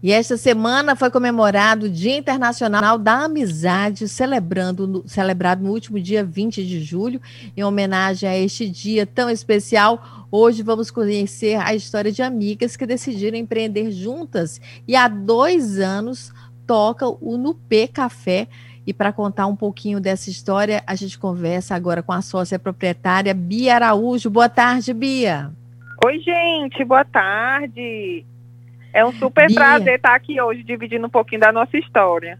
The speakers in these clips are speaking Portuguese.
E esta semana foi comemorado o Dia Internacional da Amizade, celebrando, celebrado no último dia 20 de julho. Em homenagem a este dia tão especial, hoje vamos conhecer a história de amigas que decidiram empreender juntas e há dois anos tocam o Nupê Café. E para contar um pouquinho dessa história, a gente conversa agora com a sócia proprietária Bia Araújo. Boa tarde, Bia. Oi, gente, boa tarde. É um super Bia. prazer estar aqui hoje dividindo um pouquinho da nossa história.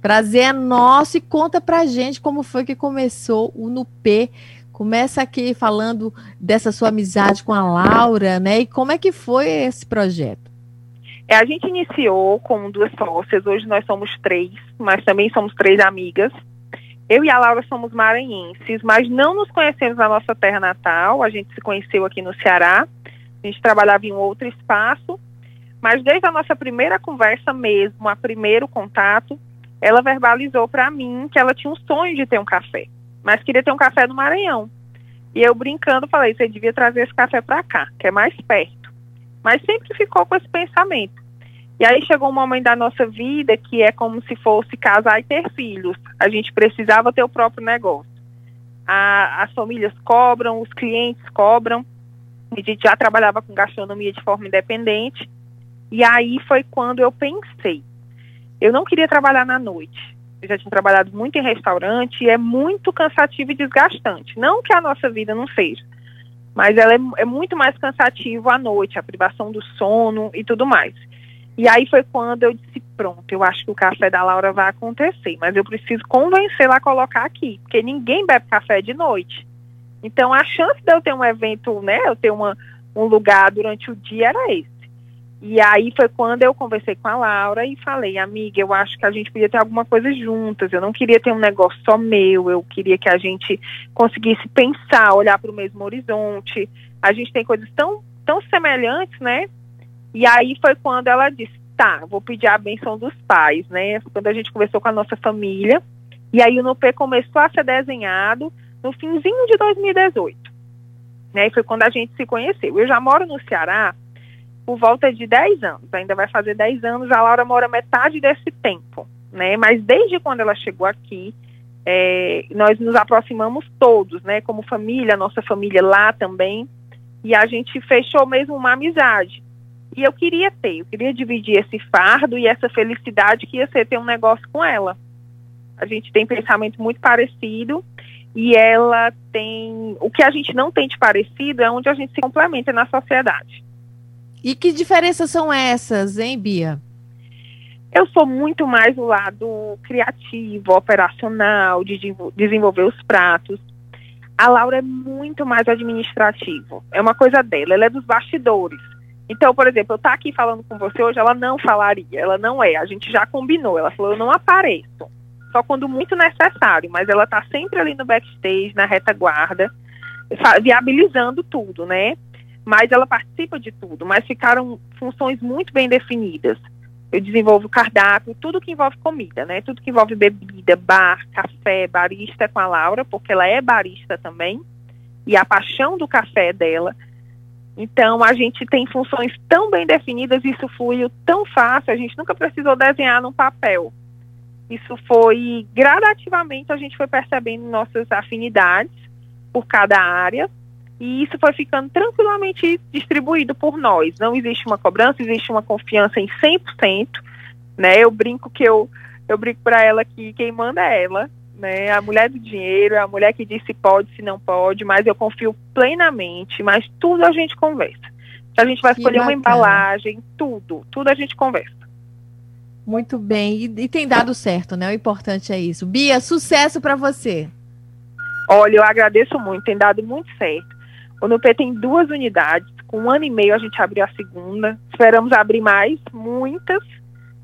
Prazer é nosso e conta pra gente como foi que começou o Nupê. Começa aqui falando dessa sua amizade com a Laura, né? E como é que foi esse projeto? É, a gente iniciou com duas sócias, hoje nós somos três, mas também somos três amigas. Eu e a Laura somos maranhenses, mas não nos conhecemos na nossa terra natal, a gente se conheceu aqui no Ceará, a gente trabalhava em um outro espaço, mas desde a nossa primeira conversa mesmo, a primeiro contato, ela verbalizou para mim que ela tinha um sonho de ter um café, mas queria ter um café no Maranhão. E eu brincando falei, você devia trazer esse café para cá, que é mais perto. Mas sempre ficou com esse pensamento. E aí chegou um momento da nossa vida que é como se fosse casar e ter filhos. A gente precisava ter o próprio negócio. A, as famílias cobram, os clientes cobram. A gente já trabalhava com gastronomia de forma independente. E aí foi quando eu pensei. Eu não queria trabalhar na noite. Eu já tinha trabalhado muito em restaurante e é muito cansativo e desgastante. Não que a nossa vida não seja, mas ela é, é muito mais cansativo à noite, a privação do sono e tudo mais. E aí foi quando eu disse, pronto, eu acho que o café da Laura vai acontecer, mas eu preciso convencê-la a colocar aqui, porque ninguém bebe café de noite. Então a chance de eu ter um evento, né, eu ter uma, um lugar durante o dia era esse. E aí foi quando eu conversei com a Laura e falei, amiga, eu acho que a gente podia ter alguma coisa juntas. Eu não queria ter um negócio só meu, eu queria que a gente conseguisse pensar, olhar para o mesmo horizonte. A gente tem coisas tão, tão semelhantes, né? E aí foi quando ela disse, tá, vou pedir a benção dos pais, né? Quando a gente conversou com a nossa família. E aí o NUP começou a ser desenhado no finzinho de 2018. Né? E foi quando a gente se conheceu. Eu já moro no Ceará por volta de 10 anos. Ainda vai fazer 10 anos, a Laura mora metade desse tempo, né? Mas desde quando ela chegou aqui, é, nós nos aproximamos todos, né? Como família, nossa família lá também, e a gente fechou mesmo uma amizade. E eu queria ter, eu queria dividir esse fardo e essa felicidade que ia ser ter um negócio com ela. A gente tem pensamento muito parecido e ela tem. O que a gente não tem de parecido é onde a gente se complementa na sociedade. E que diferenças são essas, hein, Bia? Eu sou muito mais do lado criativo, operacional, de desenvolver os pratos. A Laura é muito mais administrativo. É uma coisa dela, ela é dos bastidores. Então, por exemplo, eu estar tá aqui falando com você hoje, ela não falaria, ela não é. A gente já combinou. Ela falou, eu não apareço. Só quando muito necessário, mas ela está sempre ali no backstage, na retaguarda, viabilizando tudo, né? Mas ela participa de tudo, mas ficaram funções muito bem definidas. Eu desenvolvo cardápio, tudo que envolve comida, né? Tudo que envolve bebida, bar, café, barista com a Laura, porque ela é barista também, e a paixão do café é dela. Então, a gente tem funções tão bem definidas, isso fluiu tão fácil, a gente nunca precisou desenhar num papel. Isso foi, gradativamente, a gente foi percebendo nossas afinidades por cada área, e isso foi ficando tranquilamente distribuído por nós. Não existe uma cobrança, existe uma confiança em 100%, né? Eu brinco que eu eu brinco para ela que quem manda é ela, né? A mulher do dinheiro, é a mulher que diz se pode, se não pode, mas eu confio plenamente, mas tudo a gente conversa. A gente vai escolher uma embalagem, tudo, tudo a gente conversa. Muito bem, e, e tem dado certo, né? O importante é isso. Bia, sucesso para você. Olha, eu agradeço muito, tem dado muito certo. O NUP tem duas unidades, com um ano e meio a gente abriu a segunda, esperamos abrir mais, muitas,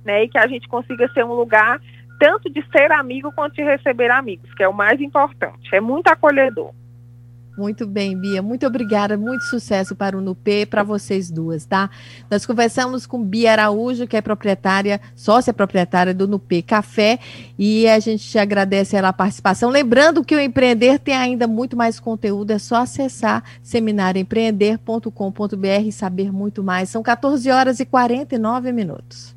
né, e que a gente consiga ser um lugar tanto de ser amigo quanto de receber amigos, que é o mais importante, é muito acolhedor. Muito bem, Bia. Muito obrigada. Muito sucesso para o NUP, para vocês duas, tá? Nós conversamos com Bia Araújo, que é proprietária, sócia proprietária do NUP Café, e a gente te agradece a participação. Lembrando que o Empreender tem ainda muito mais conteúdo, é só acessar seminarioempreender.com.br e saber muito mais. São 14 horas e 49 minutos.